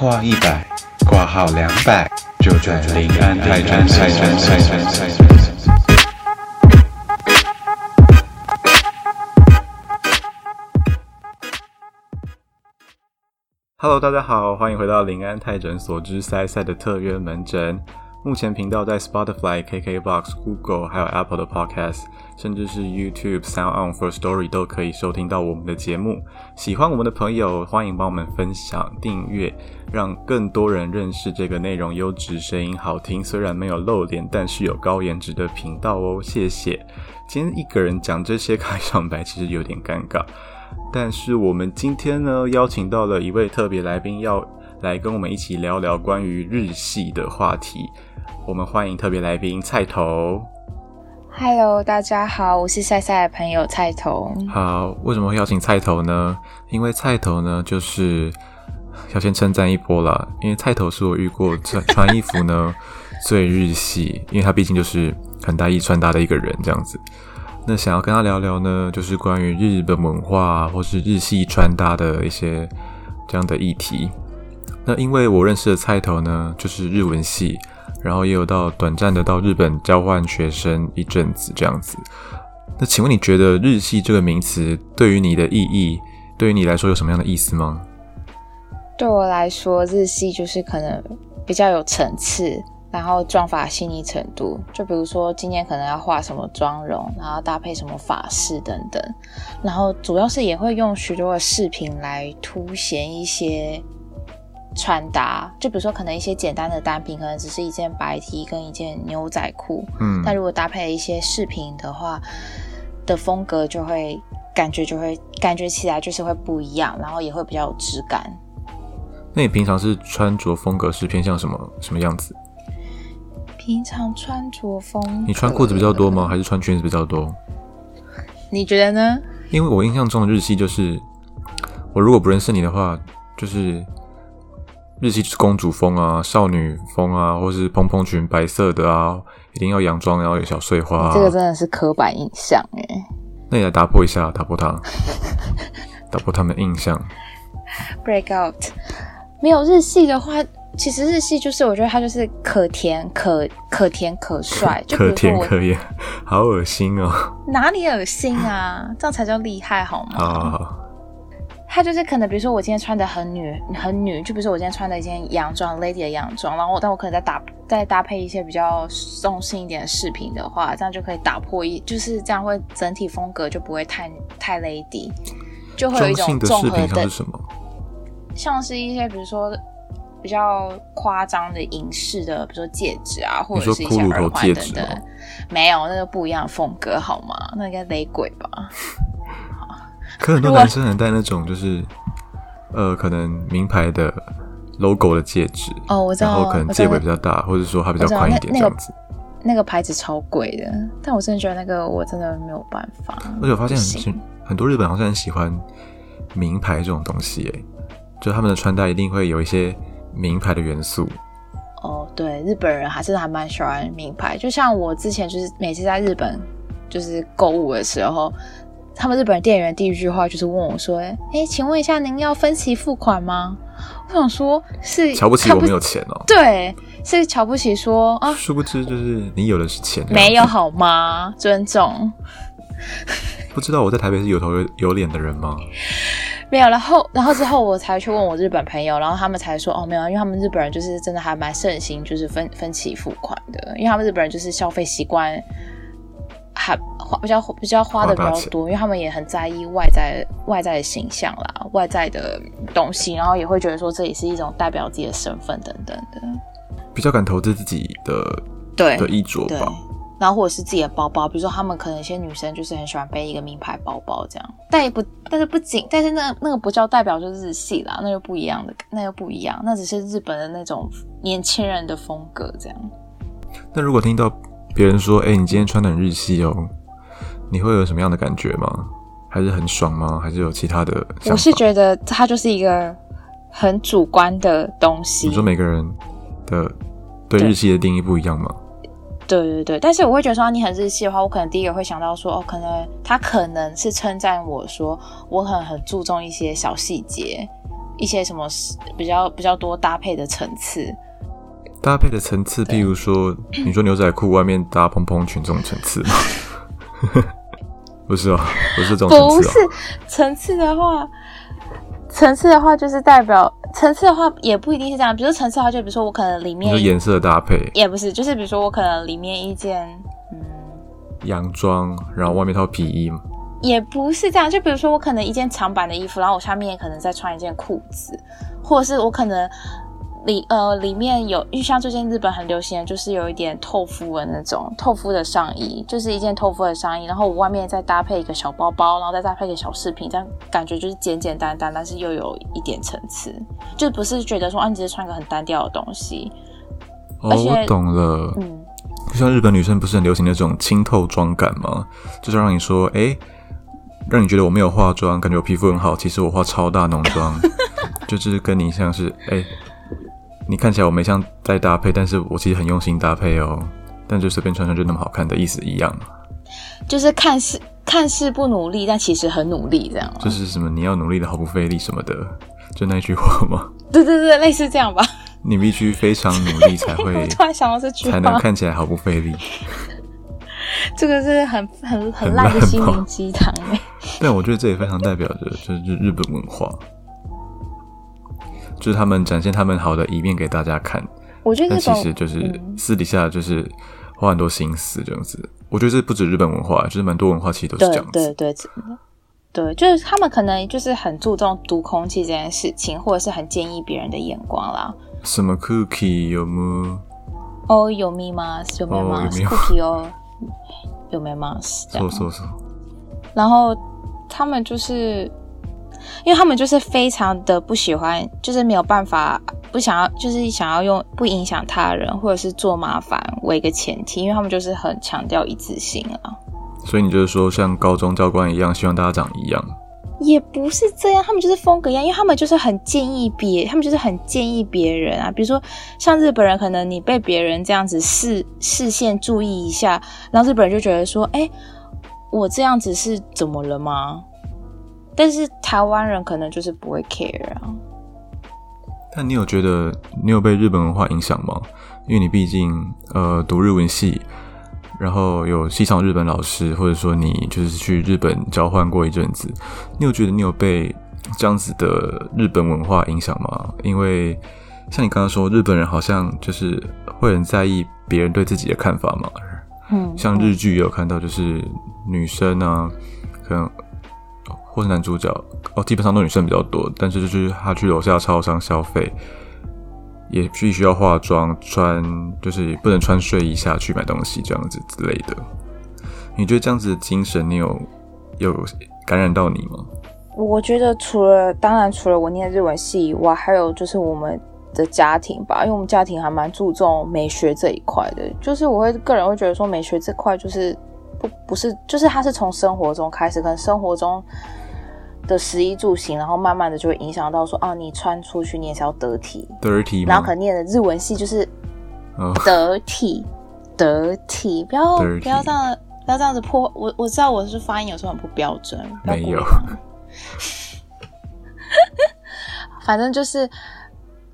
话一百，挂号两百，就在临安泰山泰山泰山泰山。Hello，大家好，欢迎回到临安泰诊所之塞塞的特约门诊。目前频道在 Spotify、KKBox、Google 还有 Apple 的 Podcast，甚至是 YouTube、Sound On for Story 都可以收听到我们的节目。喜欢我们的朋友，欢迎帮我们分享、订阅，让更多人认识这个内容优质、声音好听，虽然没有露脸，但是有高颜值的频道哦。谢谢。今天一个人讲这些开场白，其实有点尴尬。但是我们今天呢，邀请到了一位特别来宾，要来跟我们一起聊聊关于日系的话题。我们欢迎特别来宾菜头。Hello，大家好，我是赛赛的朋友菜头。好，为什么会邀请菜头呢？因为菜头呢，就是要先称赞一波了。因为菜头是我遇过穿穿衣服呢 最日系，因为他毕竟就是很大意穿搭的一个人这样子。那想要跟他聊聊呢，就是关于日本文化或是日系穿搭的一些这样的议题。那因为我认识的菜头呢，就是日文系。然后也有到短暂的到日本交换学生一阵子这样子。那请问你觉得日系这个名词对于你的意义，对于你来说有什么样的意思吗？对我来说，日系就是可能比较有层次，然后妆法细腻程度。就比如说今天可能要画什么妆容，然后搭配什么法式等等。然后主要是也会用许多的饰品来凸显一些。穿搭，就比如说，可能一些简单的单品，可能只是一件白 T 跟一件牛仔裤，嗯，但如果搭配一些饰品的话，的风格就会感觉就会感觉起来就是会不一样，然后也会比较有质感。那你平常是穿着风格是偏向什么什么样子？平常穿着风，你穿裤子比较多吗？还是穿裙子比较多？你觉得呢？因为我印象中的日系就是，我如果不认识你的话，就是。日系是公主风啊，少女风啊，或是蓬蓬裙白色的啊，一定要洋装，然后有小碎花。这个真的是刻板印象哎。那你来打破一下，打破它，打破他们的印象。Break out，没有日系的话，其实日系就是我觉得它就是可甜可可甜可帅，可甜可盐，好恶心哦。哪里恶心啊？这样才叫厉害好吗？好。它就是可能，比如说我今天穿的很女很女，就比如说我今天穿的一件洋装，lady 的洋装，然后但我可能再搭再搭配一些比较中性一点的饰品的话，这样就可以打破一，就是这样会整体风格就不会太太 lady，就会有一种综合的什么，像是一些比如说比较夸张的银饰的，比如说戒指啊，或者是一些耳环等等，没有那个不一样的风格好吗？那应该雷鬼吧。可很多男生很戴那种，就是，呃，可能名牌的 logo 的戒指哦，我知道，然后可能戒尾比较大，或者说它比较宽一点这样子。那个牌子超贵的，但我真的觉得那个我真的没有办法。而且我发现很很多日本好像很喜欢名牌这种东西，哎，就他们的穿搭一定会有一些名牌的元素。哦，对，日本人还是还蛮喜欢名牌，就像我之前就是每次在日本就是购物的时候。他们日本店员第一句话就是问我说：“哎，请问一下，您要分期付款吗？”我想说，是瞧不起我没有钱哦。对，是瞧不起说啊。殊不知，就是你有的是钱，没有好吗？尊重。不知道我在台北是有头有脸的人吗？没有。然后，然后之后我才去问我日本朋友，然后他们才说：“哦，没有，因为他们日本人就是真的还蛮盛行，就是分分期付款的，因为他们日本人就是消费习惯。”还花比较比较花的比较多，因为他们也很在意外在外在的形象啦，外在的东西，然后也会觉得说这也是一种代表自己的身份等等的，比较敢投资自己的对的衣着吧。然后或者是自己的包包，比如说他们可能一些女生就是很喜欢背一个名牌包包这样，但也不但是不仅但是那那个不叫代表就是日系啦，那又不一样的，那又不一样，那只是日本的那种年轻人的风格这样。那如果听到。别人说：“哎，你今天穿的很日系哦，你会有什么样的感觉吗？还是很爽吗？还是有其他的？”我是觉得它就是一个很主观的东西。你说每个人的对日系的定义不一样吗？对对对，但是我会觉得说你很日系的话，我可能第一个会想到说，哦，可能他可能是称赞我说我很很注重一些小细节。一些什么比较比较多搭配的层次。搭配的层次，譬如说，你说牛仔裤外面搭蓬蓬裙这种层次吗？不是哦，不是这种层次、哦。不是层次的话，层次的话就是代表层次的话也不一定是这样。比如说层次的话，就比如说我可能里面颜色搭配也不是，就是比如说我可能里面一件嗯洋装，然后外面套皮衣嘛。也不是这样，就比如说我可能一件长版的衣服，然后我下面可能再穿一件裤子，或者是我可能。里呃里面有，因为像最近日本很流行的，就是有一点透肤的那种透肤的上衣，就是一件透肤的上衣，然后我外面再搭配一个小包包，然后再搭配一个小饰品，这样感觉就是简简单单，但是又有一点层次，就不是觉得说啊你只是穿个很单调的东西。哦，我懂了，嗯，就像日本女生不是很流行那种清透妆感吗？就是让你说，哎，让你觉得我没有化妆，感觉我皮肤很好，其实我化超大浓妆，就是跟你像是哎。你看起来我没像在搭配，但是我其实很用心搭配哦。但就随便穿穿就那么好看的意思一样，就是看似看似不努力，但其实很努力这样。就是什么你要努力的毫不费力什么的，就那句话吗？对对对，类似这样吧。你必须非常努力才会，突然想到这句话，才能看起来毫不费力。这个是很很很烂的心灵鸡汤哎。但我觉得这也非常代表着就是日本文化。就是他们展现他们好的一面给大家看，我觉得其实就是私底下就是花很多心思这样子。我觉得这不止日本文化，就是蛮多文化其实都是这样子。对对对，对，就是他们可能就是很注重读空气这件事情，或者是很介意别人的眼光啦。什么 cookie 有吗？哦，有密码，有密码，cookie 哦，有密码，说说说。然后他们就是。因为他们就是非常的不喜欢，就是没有办法不想要，就是想要用不影响他人或者是做麻烦为一个前提，因为他们就是很强调一致性啊。所以你就是说，像高中教官一样，希望大家长一样？也不是这样，他们就是风格一样，因为他们就是很建议别，他们就是很建议别人啊。比如说像日本人，可能你被别人这样子视视线注意一下，然后日本人就觉得说，哎，我这样子是怎么了吗？但是台湾人可能就是不会 care 啊。但你有觉得你有被日本文化影响吗？因为你毕竟呃读日文系，然后有西上日本老师，或者说你就是去日本交换过一阵子，你有觉得你有被这样子的日本文化影响吗？因为像你刚刚说，日本人好像就是会很在意别人对自己的看法嘛。嗯，像日剧也有看到，就是女生啊，可能。或是男主角哦，基本上都女生比较多，但是就是他去楼下超商消费，也必须要化妆，穿就是不能穿睡衣下去买东西这样子之类的。你觉得这样子的精神，你有有感染到你吗？我觉得除了当然除了我念日文系以外，还有就是我们的家庭吧，因为我们家庭还蛮注重美学这一块的，就是我会个人会觉得说美学这块就是不不是，就是它是从生活中开始，可能生活中。的食衣住行，然后慢慢的就会影响到说，啊，你穿出去你也是要得体，得体，然后可能念的日文系就是 得体，得体，不要不要这样，不要这样子破。我我知道我是发音有时候很不标准，没有，反正就是。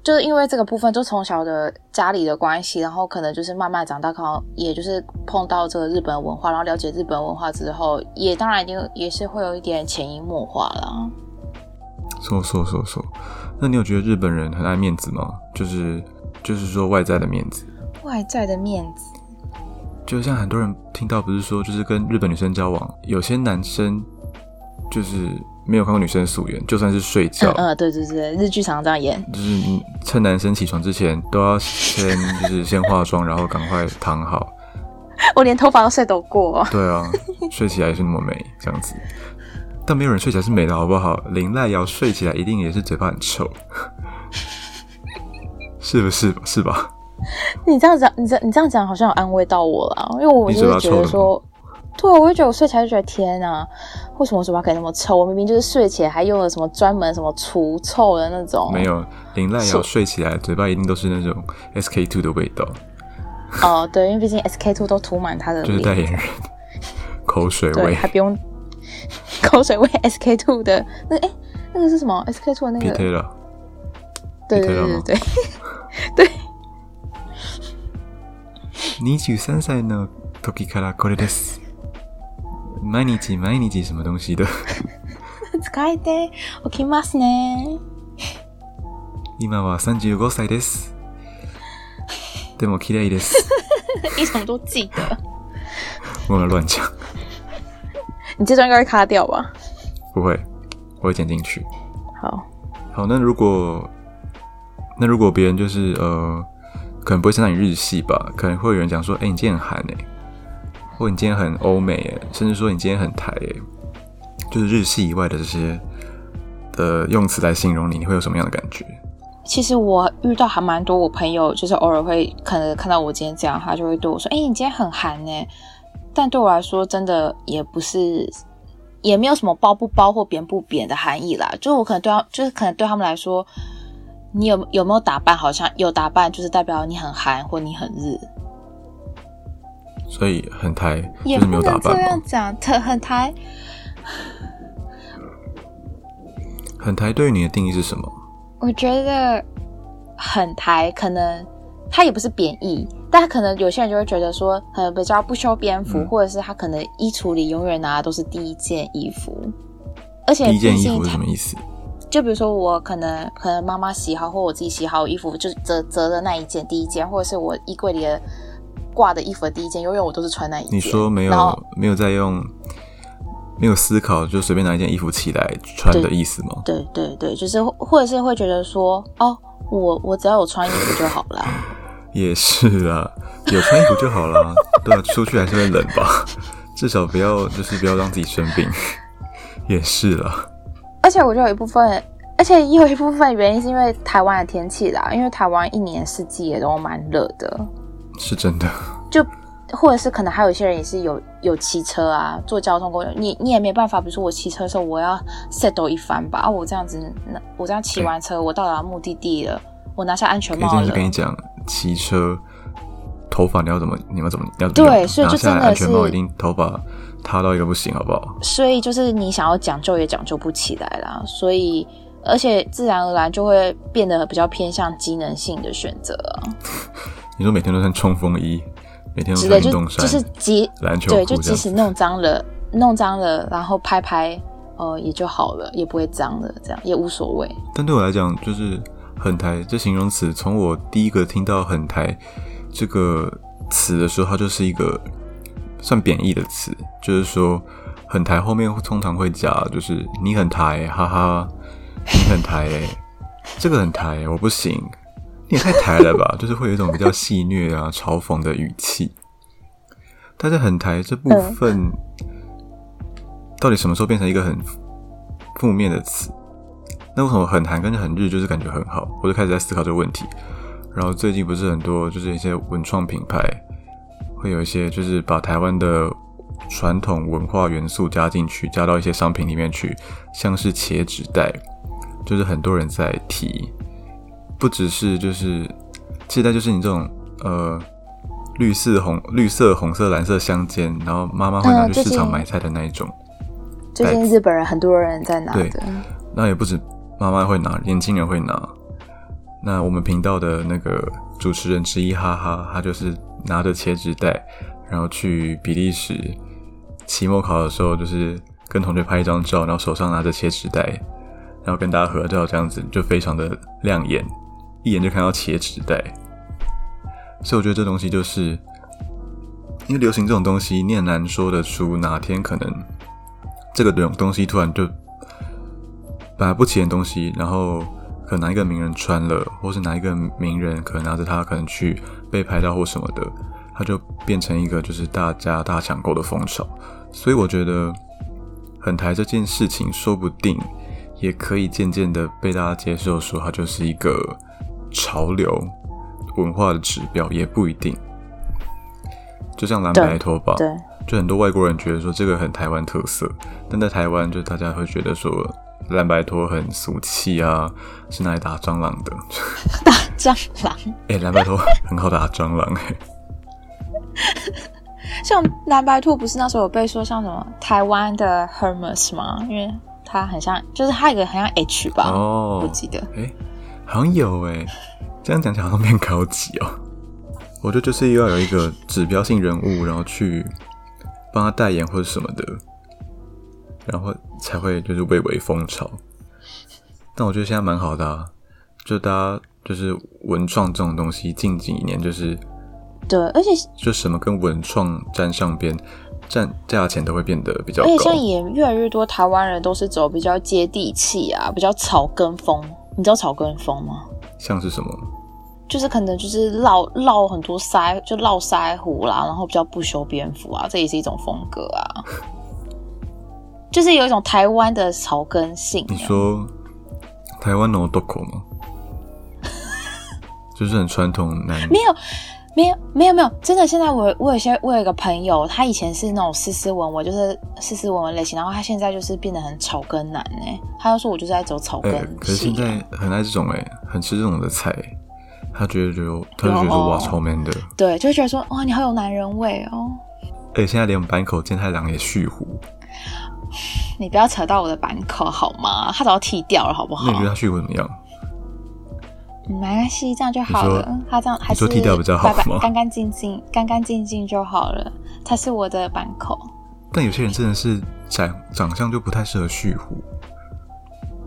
就是因为这个部分，就从小的家里的关系，然后可能就是慢慢长大，可能也就是碰到这个日本文化，然后了解日本文化之后，也当然一定也是会有一点潜移默化啦。说说说说，那你有觉得日本人很爱面子吗？就是就是说外在的面子，外在的面子，就像很多人听到不是说，就是跟日本女生交往，有些男生就是。没有看过女生素颜，就算是睡觉，嗯，对对对，日剧常常这样演，就是趁男生起床之前都要先 就是先化妆，然后赶快躺好。我连头发都睡抖过。对啊，睡起来也是那么美，这样子。但没有人睡起来是美的，好不好？林濑瑶睡起来一定也是嘴巴很臭，是不是？是吧？你这样讲，你这你这样讲好像有安慰到我了，因为我就是觉得说。对，我会觉得我睡起来就觉得天啊，为什么嘴巴可以那么臭？我明明就是睡起来还用了什么专门什么除臭的那种。没有，林濑瑶睡起来嘴巴一定都是那种 SK two 的味道。哦，对，因为毕竟 SK two 都涂满他的就是代言人口水味，还不用口水味 SK two 的那哎那个是什么 SK two 的那个 对对对对对。二十三歳の時からこれです。 毎日毎日什么东西的？使えて起きますね。今は三十五歳です。でも綺麗です。一什么都记得。我乱讲。你这段应该会卡掉吧？不会，我会剪进去。好，好，那如果那如果别人就是呃，可能不会称赞你日系吧，可能会有人讲说，哎，你今天很韩哎， 或你今天很欧美哎，甚至说你今天很台哎，就是日系以外的这些的用词来形容你，你会有什么样的感觉？其实我遇到还蛮多，我朋友就是偶尔会可能看到我今天这样，他就会对我说：“哎，你今天很韩呢。”但对我来说，真的也不是，也没有什么包不包或扁不扁的含义啦。就我可能对他，就是可能对他们来说，你有有没有打扮，好像有打扮，就是代表你很韩或你很日。所以很台就是没有打扮这样讲，很很台，很台对于你的定义是什么？我觉得很台，可能它也不是贬义，但可能有些人就会觉得说，可能比较不修边幅，或者是他可能衣橱里永远拿的都是第一件衣服，而且第一件衣服是什么意思？就比如说我可能可能妈妈洗好或我自己洗好衣服，就折折的那一件第一件，或者是我衣柜里的挂的衣服的第一件，永远我都是穿那一件。你说没有没有在用？没有思考就随便拿一件衣服起来穿的意思吗？对对对，就是或者是会觉得说，哦，我我只要有穿衣服就好了。也是啊，有穿衣服就好了。对啊，出去还是会冷吧，至少不要就是不要让自己生病。也是了。而且我就有一部分，而且也有一部分原因是因为台湾的天气啦，因为台湾一年四季也都蛮热的。是真的。就。或者是可能还有一些人也是有有骑车啊，坐交通工具，你你也没办法。比如说我骑车的时候，我要 settle 一番吧。啊，我这样子，那我这样骑完车，我到达目的地了，我拿下安全帽了。跟你讲，骑车头发你要怎么，你要怎么要对，所以就真的安全帽一定头发塌到一个不行，好不好？所以就是你想要讲究也讲究不起来啦。所以而且自然而然就会变得比较偏向机能性的选择啊。你说每天都穿冲锋衣？每天都穿运动衫，就是即篮球对，就即使弄脏了，弄脏了，然后拍拍，呃，也就好了，也不会脏了，这样也无所谓。但对我来讲，就是很台这形容词，从我第一个听到很台这个词的时候，它就是一个算贬义的词，就是说很台后面通常会加，就是你很台，哈哈，你很台，这个很台，我不行。你也太台了吧！就是会有一种比较戏谑啊、嘲讽的语气。但是很台这部分，到底什么时候变成一个很负面的词？那为什么很韩跟很日就是感觉很好？我就开始在思考这个问题。然后最近不是很多就是一些文创品牌，会有一些就是把台湾的传统文化元素加进去，加到一些商品里面去，像是茄纸袋，就是很多人在提。不只是就是，期待就是你这种呃绿色红绿色红色蓝色相间，然后妈妈会拿去市场买菜的那一种。最近日本人很多人在拿的，那也不止妈妈会拿，年轻人会拿。那我们频道的那个主持人之一哈哈，他就是拿着茄纸袋，然后去比利时期末考的时候，就是跟同学拍一张照，然后手上拿着茄纸袋，然后跟大家合照，这样子就非常的亮眼。一眼就看到茄纸袋，所以我觉得这东西就是，因为流行这种东西，你很难说得出哪天可能这个东东西突然就本来不起眼东西，然后可能一个名人穿了，或是哪一个名人可能拿着它可能去被拍到或什么的，它就变成一个就是大家大抢购的风潮。所以我觉得很台这件事情，说不定也可以渐渐的被大家接受，说它就是一个。潮流文化的指标也不一定，就像蓝白拖吧，对，就很多外国人觉得说这个很台湾特色，但在台湾就大家会觉得说蓝白拖很俗气啊，是拿来打蟑螂的。打蟑螂？哎，蓝白拖很好打蟑螂哎。像蓝白兔不是那时候有被说像什么台湾的 Hermes 吗？因为它很像，就是它有个很像 H 吧？哦，不记得。哎。好像有哎，这样讲起来好像变高级哦。我觉得就是要有一个指标性人物，然后去帮他代言或者什么的，然后才会就是蔚为风潮。但我觉得现在蛮好的啊，就大家就是文创这种东西，近几年就是对，而且就什么跟文创沾上边，占价钱都会变得比较高。而且现在也越来越多台湾人都是走比较接地气啊，比较草根风。你知道草根风吗？像是什么？就是可能就是绕绕很多腮，就绕腮胡啦，然后比较不修边幅啊，这也是一种风格啊。就是有一种台湾的草根性。你说台湾 no doko 吗？就是很传统男。没有。没有没有没有，真的，现在我我有些我有一个朋友，他以前是那种斯斯文文，就是斯斯文文类型，然后他现在就是变得很草根男哎，他就说我就是在走草根。可是现在很爱这种哎，很吃这种的菜，他觉得就他就觉得说哇超 man 的，对，就觉得说哇你好有男人味哦。哎，现在连我们板口健太郎也蓄胡，你不要扯到我的板口好吗？他早要剃掉了好不好？那你觉得他蓄胡怎么样？没关系，这样就好了。他这样还是剃掉比较好吗？干干净净，干干净净就好了。他是我的板口。但有些人真的是长长相就不太适合蓄胡。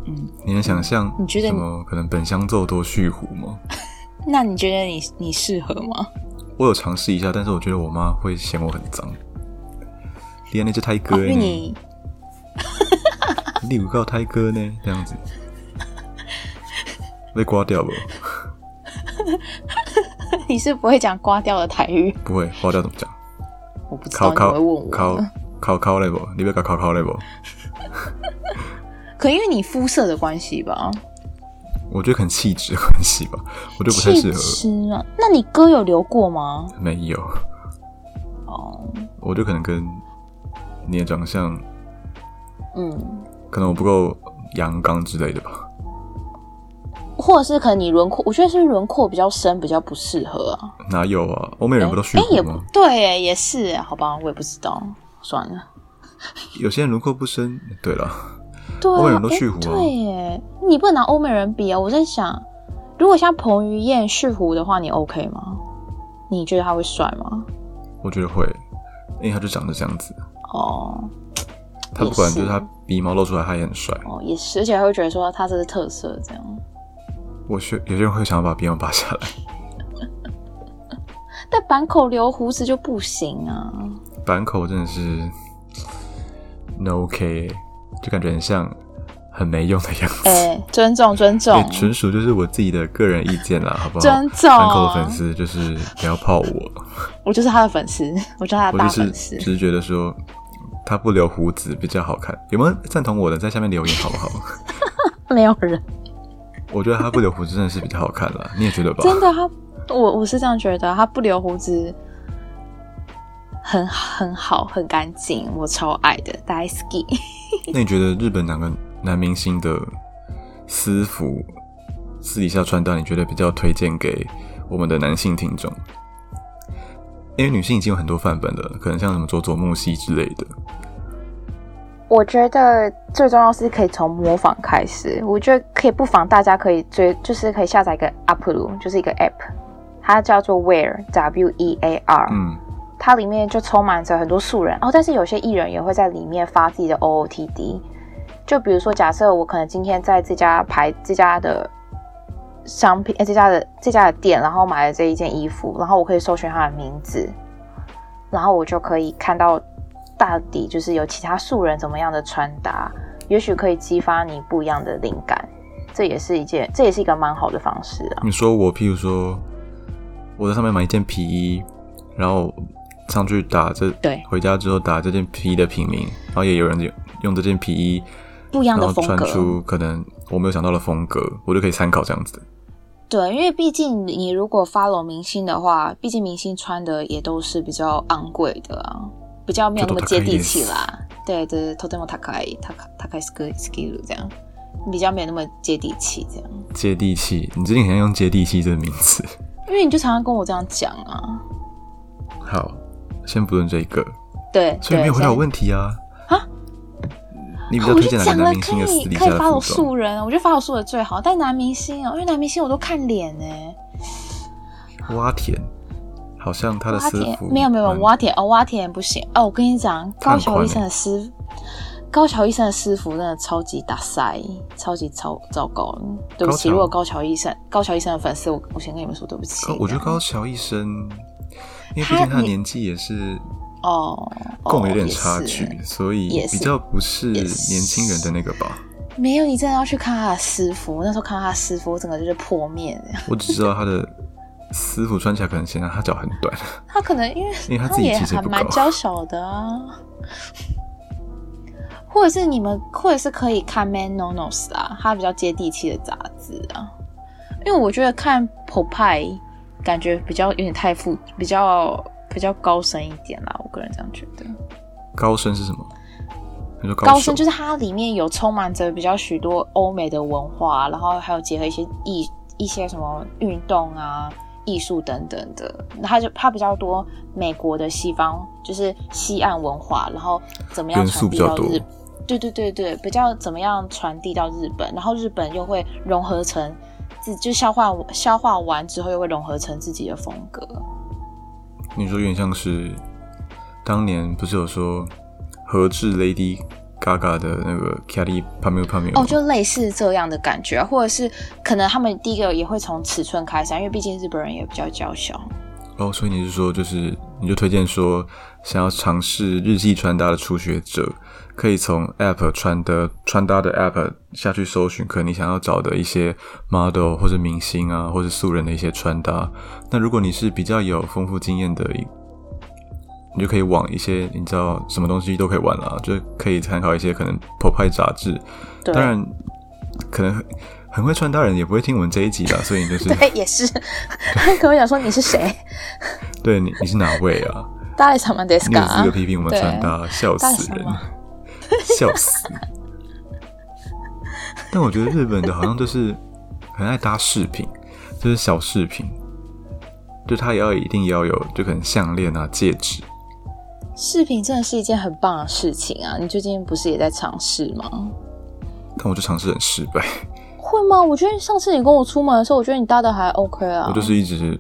嗯，你能想象？你觉得什么可能本乡奏多蓄胡吗？那你觉得你你适合吗？我有尝试一下，但是我觉得我妈会嫌我很脏。连那只胎哥呢？你有告胎哥呢？这样子。被刮掉了。你是不会讲刮掉的台语？不会，刮掉怎么讲？我不知道，你会问我。考考考嘞不？你别搞考考嘞不？可因为你肤色的关系吧？我觉得可能气质关系吧，我就不太适合。啊？那你哥有留过吗？没有。哦。我就可能跟你的长相，嗯，可能我不够阳刚之类的吧。或者是可能你轮廓，我觉得是轮廓比较深，比较不适合啊。哪有啊？欧美人不都蓄胡吗？对，也是，好吧，我也不知道，算了。有些人轮廓不深，对了，对，欧美人都蓄胡啊。对耶，你不能拿欧美人比啊！我在想，如果像彭于晏蓄胡的话，你 OK 吗？你觉得他会帅吗？我觉得会，因为他就长得这样子。哦。他不管，就是他鼻毛露出来，他也很帅。哦，也是，而且还会觉得说他这是特色，这样。我学有些人会想要把鼻毛拔下来，但板口留胡子就不行啊！板口真的是 no OK，就感觉很像很没用的样子。哎，尊重尊重，纯属就是我自己的个人意见啦，好不好？尊重板口的粉丝就是不要泡我，我就是他的粉丝，我就是他的大粉丝。只是觉得说他不留胡子比较好看，有没有赞同我的在下面留言好不好？没有人。我觉得他不留胡子真的是比较好看了，你也觉得吧？真的，他我我是这样觉得，他不留胡子很很好，很干净，我超爱的，大 ski。那你觉得日本哪个男明星的私服私底下穿搭，你觉得比较推荐给我们的男性听众？因为女性已经有很多范本了，可能像什么佐佐木希之类的。我觉得最重要是可以从模仿开始。我觉得可以不妨大家可以追，就是可以下载一个 App，就是一个 App，它叫做 Wear W E A R。嗯，它里面就充满着很多素人哦，但是有些艺人也会在里面发自己的 O O T D。就比如说，假设我可能今天在这家牌这家的商品，哎，这家的这家的店，然后买了这一件衣服，然后我可以搜寻它的名字，然后我就可以看到。到底就是有其他素人怎么样的穿搭，也许可以激发你不一样的灵感，这也是一件，这也是一个蛮好的方式啊。你说我，譬如说我在上面买一件皮衣，然后上去打这，对，回家之后打这件皮衣的品名，然后也有人用用这件皮衣不一样的风格，穿出可能我没有想到的风格，我就可以参考这样子。对，因为毕竟你如果 follow 明星的话，毕竟明星穿的也都是比较昂贵的啊。比较没有那么接地气啦，对对，とても高い高高いスキスキル这样，比较没有那么接地气这样。接地气，你最近好像用接地气这个名词，因为你就常常跟我这样讲啊。好，先不论这一个，对，所以没有回答我问题啊。啊？ 你比较推荐哪个男明星的私底下的可以发我服装？素人，我觉得发我素人最好。但男明星哦，因为男明星我都看脸哎。洼田 好像他的蛙私服田没有没有蛮蛙田哦，挖田不行哦。我跟你讲，高桥医生的师高桥医生的师傅真的超级大塞，超级超糟糕。对不起，如果高桥医生高桥医生的粉丝，我我先跟你们说对不起。我觉得高桥医生，因为毕竟他他你年纪也是哦，跟我有点哦差距，所以也比较不是年轻人的那个吧。没有，你真的要去看他的师傅。那时候看到他的私服，我整个就是破灭。我只知道他的私服穿起来可能显得他脚很短，他可能因为 因为他自己也还蛮娇小的啊。或者是你们，或者是可以看《Man No Nos》啊，它比较接地气的杂志啊。因为我觉得看《Popeye》感觉比较有点太复，比较比较高深一点啦。我个人这样觉得。高深是什么？高深就是它里面有充满着比较许多欧美的文化，然后还有结合一些艺一些什么运动啊、艺术等等的。它就它比较多美国的西方，就是西岸文化，然后怎么样传递到日？对对对对，比较怎么样传递到日本，然后日本又会融合成自就消化消化完之后又会融合成自己的风格。你说有点像是当年不是有说和制 Lady Gaga 的那个 Kelly Pamela Pamela 哦，就类似这样的感觉啊，或者是可能他们第一个也会从尺寸开始啊，因为毕竟日本人也比较娇小。哦，所以你是说，就是你就推荐说，想要尝试日系穿搭的初学者，可以从 App 穿的穿搭的 App 下去搜寻，可能你想要找的一些 model 或者明星啊，或者素人的一些穿搭。那如果你是比较有丰富经验的一，你就可以往一些你知道什么东西都可以玩了，就可以参考一些可能 Pop 派杂志。对当然，可能很很会穿搭人也不会听我们这一集的，所以你就是对，也是。他跟我想说你是谁？对你你是哪位啊？大概什么 d e s 你 k 有资格批评我们对穿搭，笑死人，笑死！但我觉得日本的好像就是很爱搭饰品，就是小饰品，就它也要一定要有，就可能项链啊、戒指。饰品真的是一件很棒的事情啊！你最近不是也在尝试吗？但我就尝试很失败，会吗？我觉得上次你跟我出门的时候，我觉得你搭的还 OK 啊。我就是一直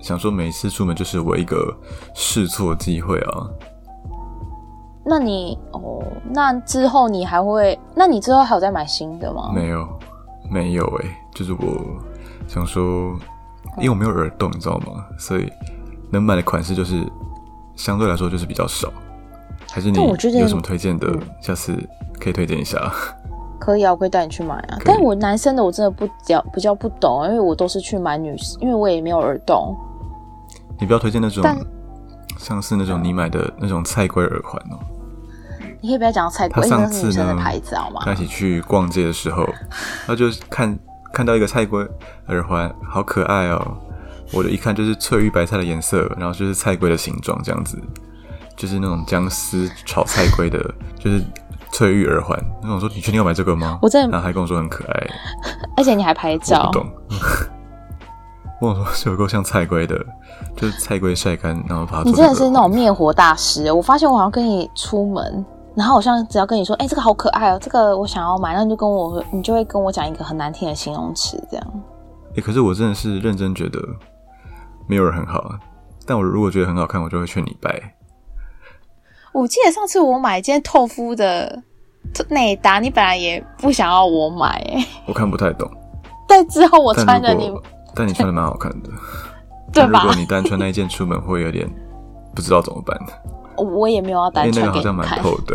想说，每一次出门就是我一个试错机会啊。那你哦，那之后你还会？那你之后还有再买新的吗？没有，没有诶、就是我想说，因为我没有耳洞，你知道吗？所以能买的款式就是相对来说就是比较少。还是你有什么推荐的？嗯下次可以推荐一下。可以啊，我可以带你去买啊。但我男生的我真的不较比较不懂，因为我都是去买女，因为我也没有耳洞。你不要推荐那种但像是那种你买的那种菜龟耳环哦。你可以不要讲菜他龟，因为上次那是女生的呢牌子好吗一起去逛街的时候，他就看看到一个菜龟耳环，好可爱哦！我的一看就是翠玉白菜的颜色，然后就是菜龟的形状这样子，就是那种姜丝炒菜龟的，就是翠玉耳环。那我说你确定要买这个吗？我真的然后还跟我说很可爱，而且你还拍我照不，懂。我说是有够像菜龟的，就是菜龟晒干，然后把它你真的是那种灭火大师。我发现我好像跟你出门，然后好像只要跟你说，哎、这个好可爱哦，这个我想要买，然后你就跟我，你就会跟我讲一个很难听的形容词，这样。欸，可是我真的是认真觉得没有人很好啊。但我如果觉得很好看，我就会劝你拜。我记得上次我买一件透肤的内搭，你本来也不想要我买、哎，我看不太懂，但之后我穿着你，但你穿的蛮好看的。对吧如果？你单穿那一件出门，会有点不知道怎么办，我也没有要因为那单穿个好像蛮。透的。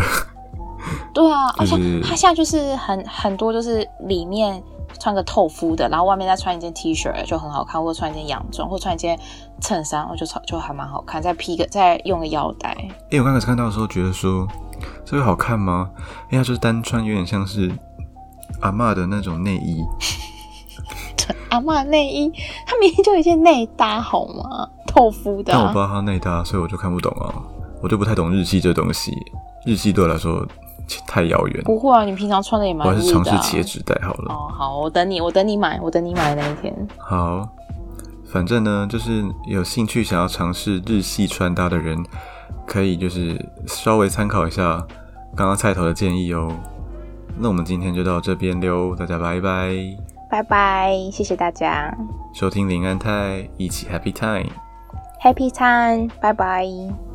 对啊，而且它现在就是很很多，就是里面穿个透肤的，然后外面再穿一件 T 恤就很好看，或者穿一件洋装，或者穿一件衬衫，我就超就还蛮好看。再披个再用个腰带，因为我刚开始看到的时候，觉得说这个好看吗？因为它就是单穿，有点像是阿嬷的那种内衣。阿嬷内衣，它明明就有一件内搭好吗？透肤的啊、但我不知道它内搭，所以我就看不懂啊。我就不太懂日系这东西，日系对我来说太遥远。不会啊，你平常穿的也我蛮日还是尝试的、啊。切纸袋好了。哦，好，我等你，我等你买，我等你买那一天。好，反正呢，就是有兴趣想要尝试日系穿搭的人，可以就是稍微参考一下刚刚菜头的建议哦。那我们今天就到这边溜，大家拜拜，拜拜，谢谢大家收听林安泰，一起 Happy Time。，Happy Time，拜拜。